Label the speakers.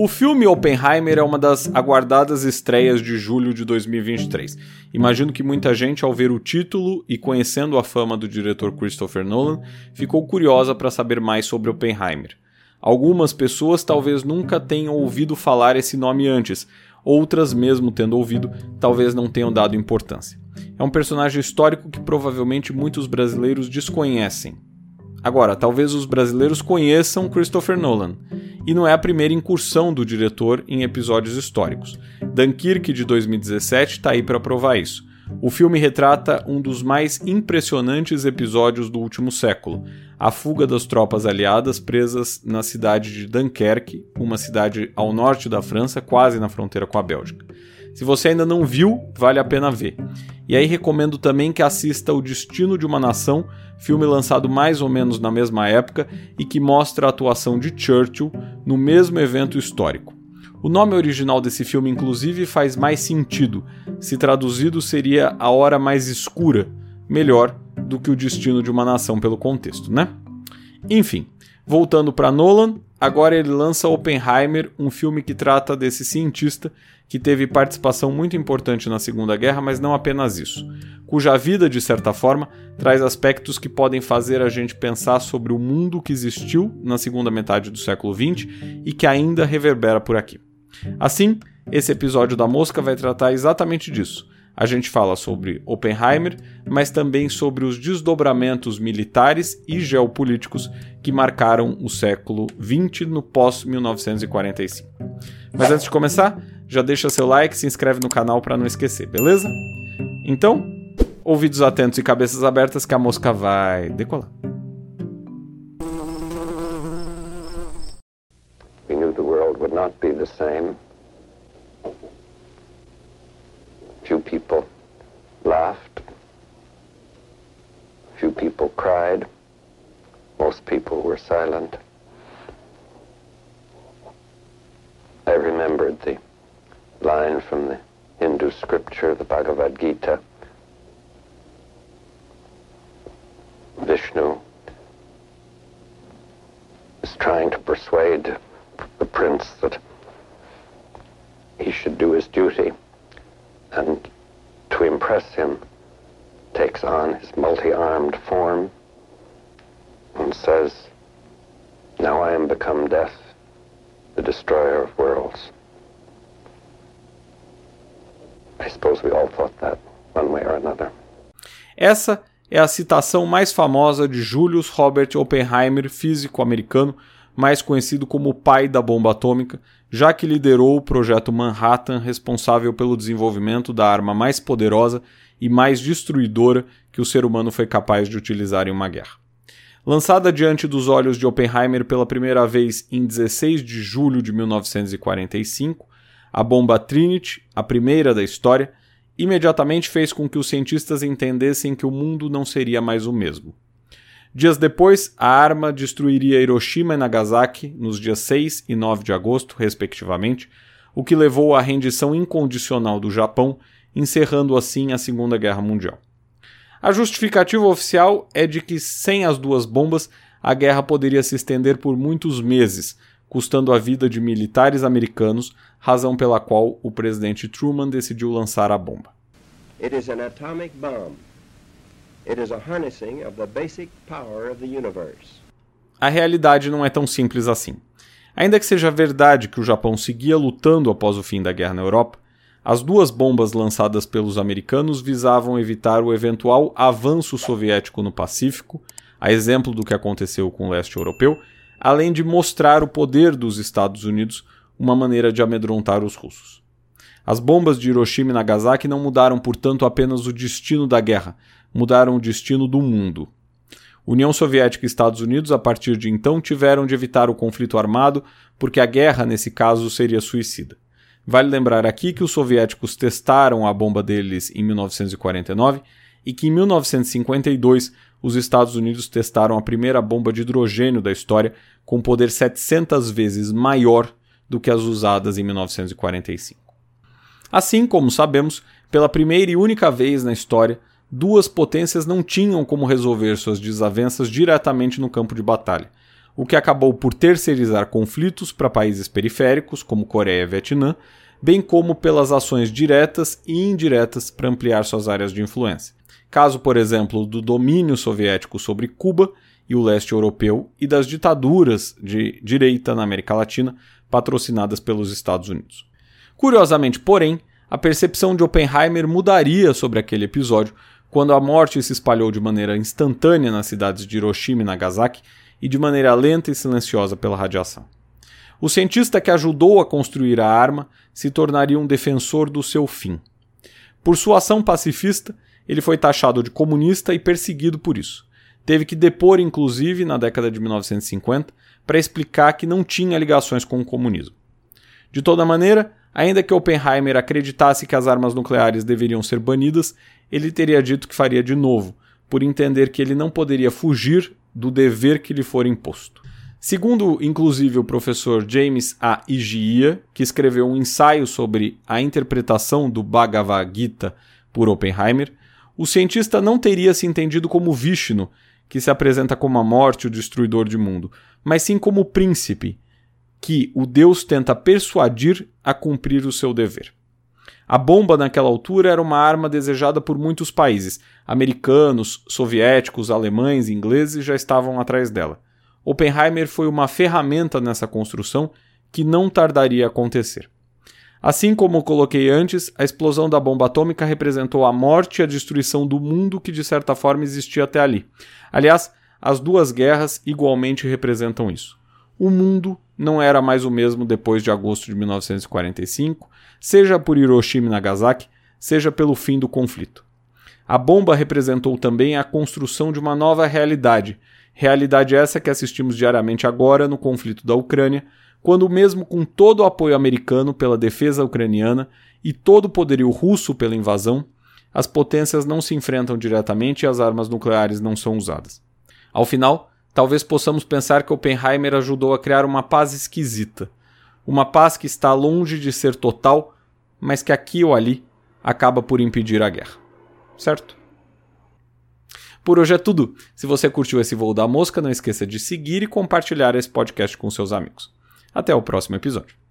Speaker 1: O filme Oppenheimer é uma das aguardadas estreias de julho de 2023. Imagino que muita gente, ao ver o título e conhecendo a fama do diretor Christopher Nolan, ficou curiosa para saber mais sobre Oppenheimer. Algumas pessoas talvez nunca tenham ouvido falar esse nome antes, outras, mesmo tendo ouvido, talvez não tenham dado importância. É um personagem histórico que provavelmente muitos brasileiros desconhecem. Agora, talvez os brasileiros conheçam Christopher Nolan e não é a primeira incursão do diretor em episódios históricos. Dunkirk de 2017 está aí para provar isso. O filme retrata um dos mais impressionantes episódios do último século, a fuga das tropas aliadas presas na cidade de Dunkerque, uma cidade ao norte da França, quase na fronteira com a Bélgica. Se você ainda não viu, vale a pena ver. E aí recomendo também que assista O Destino de uma Nação, filme lançado mais ou menos na mesma época e que mostra a atuação de Churchill no mesmo evento histórico. O nome original desse filme, inclusive, faz mais sentido. Se traduzido, seria A Hora Mais Escura, melhor do que O Destino de uma Nação pelo contexto, né? Enfim, voltando para Nolan, agora ele lança Oppenheimer, um filme que trata desse cientista que teve participação muito importante na Segunda Guerra, mas não apenas isso, cuja vida, de certa forma, traz aspectos que podem fazer a gente pensar sobre o mundo que existiu na segunda metade do século XX e que ainda reverbera por aqui. Assim, esse episódio da Mosca vai tratar exatamente disso. A gente fala sobre Oppenheimer, mas também sobre os desdobramentos militares e geopolíticos que marcaram o século XX no pós-1945. Mas antes de começar, já deixa seu like, se inscreve no canal para não esquecer, beleza? Então, ouvidos atentos e cabeças abertas que a mosca vai decolar. We knew the world would not be the same. Few people laughed. Few people cried. Most people were silent. Line from the Hindu scripture, the Bhagavad Gita. Vishnu is trying to persuade the prince that he should do his duty and to impress him takes on his multi-armed form and says, Now I am become death, the destroyer of worlds. Essa é a citação mais famosa de Julius Robert Oppenheimer, físico americano, mais conhecido como o pai da bomba atômica, já que liderou o projeto Manhattan, responsável pelo desenvolvimento da arma mais poderosa e mais destruidora que o ser humano foi capaz de utilizar em uma guerra. Lançada diante dos olhos de Oppenheimer pela primeira vez em 16 de julho de 1945, a bomba Trinity, a primeira da história, imediatamente fez com que os cientistas entendessem que o mundo não seria mais o mesmo. Dias depois, a arma destruiria Hiroshima e Nagasaki nos dias 6 e 9 de agosto, respectivamente, o que levou à rendição incondicional do Japão, encerrando assim a Segunda Guerra Mundial. A justificativa oficial é de que sem as duas bombas a guerra poderia se estender por muitos meses, custando a vida de militares americanos, razão pela qual o presidente Truman decidiu lançar a bomba. It is an atomic bomb. It is a harnessing of the basic power of the universe. A realidade não é tão simples assim. Ainda que seja verdade que o Japão seguia lutando após o fim da guerra na Europa, as duas bombas lançadas pelos americanos visavam evitar o eventual avanço soviético no Pacífico, a exemplo do que aconteceu com o leste europeu, além de mostrar o poder dos Estados Unidos, uma maneira de amedrontar os russos. As bombas de Hiroshima e Nagasaki não mudaram, portanto, apenas o destino da guerra, mudaram o destino do mundo. União Soviética e Estados Unidos, a partir de então, tiveram de evitar o conflito armado, porque a guerra, nesse caso, seria suicida. Vale lembrar aqui que os soviéticos testaram a bomba deles em 1949 e que em 1952 os Estados Unidos testaram a primeira bomba de hidrogênio da história com poder 700 vezes maior do que as usadas em 1945. Assim como sabemos, pela primeira e única vez na história, duas potências não tinham como resolver suas desavenças diretamente no campo de batalha. O que acabou por terceirizar conflitos para países periféricos, como Coreia e Vietnã, bem como pelas ações diretas e indiretas para ampliar suas áreas de influência. Caso, por exemplo, do domínio soviético sobre Cuba e o leste europeu e das ditaduras de direita na América Latina patrocinadas pelos Estados Unidos. Curiosamente, porém, a percepção de Oppenheimer mudaria sobre aquele episódio quando a morte se espalhou de maneira instantânea nas cidades de Hiroshima e Nagasaki e de maneira lenta e silenciosa pela radiação. O cientista que ajudou a construir a arma se tornaria um defensor do seu fim. Por sua ação pacifista, ele foi taxado de comunista e perseguido por isso. Teve que depor, inclusive, na década de 1950, para explicar que não tinha ligações com o comunismo. De toda maneira, ainda que Oppenheimer acreditasse que as armas nucleares deveriam ser banidas, ele teria dito que faria de novo, por entender que ele não poderia fugir do dever que lhe for imposto. Segundo, inclusive, o professor James A. Igia, que escreveu um ensaio sobre a interpretação do Bhagavad Gita por Oppenheimer, o cientista não teria se entendido como Vishnu, que se apresenta como a morte, o destruidor de mundo, mas sim como príncipe, que o Deus tenta persuadir a cumprir o seu dever. A bomba naquela altura era uma arma desejada por muitos países. Americanos, soviéticos, alemães ingleses já estavam atrás dela. Oppenheimer foi uma ferramenta nessa construção que não tardaria a acontecer. Assim como coloquei antes, a explosão da bomba atômica representou a morte e a destruição do mundo que de certa forma existia até ali. Aliás, as duas guerras igualmente representam isso. O mundo não era mais o mesmo depois de agosto de 1945, seja por Hiroshima e Nagasaki, seja pelo fim do conflito. A bomba representou também a construção de uma nova realidade, realidade essa que assistimos diariamente agora no conflito da Ucrânia, quando, mesmo com todo o apoio americano pela defesa ucraniana e todo o poderio russo pela invasão, as potências não se enfrentam diretamente e as armas nucleares não são usadas. Ao final, talvez possamos pensar que Oppenheimer ajudou a criar uma paz esquisita, uma paz que está longe de ser total, mas que aqui ou ali acaba por impedir a guerra. Certo? Por hoje é tudo. Se você curtiu esse voo da mosca, não esqueça de seguir e compartilhar esse podcast com seus amigos. Até o próximo episódio.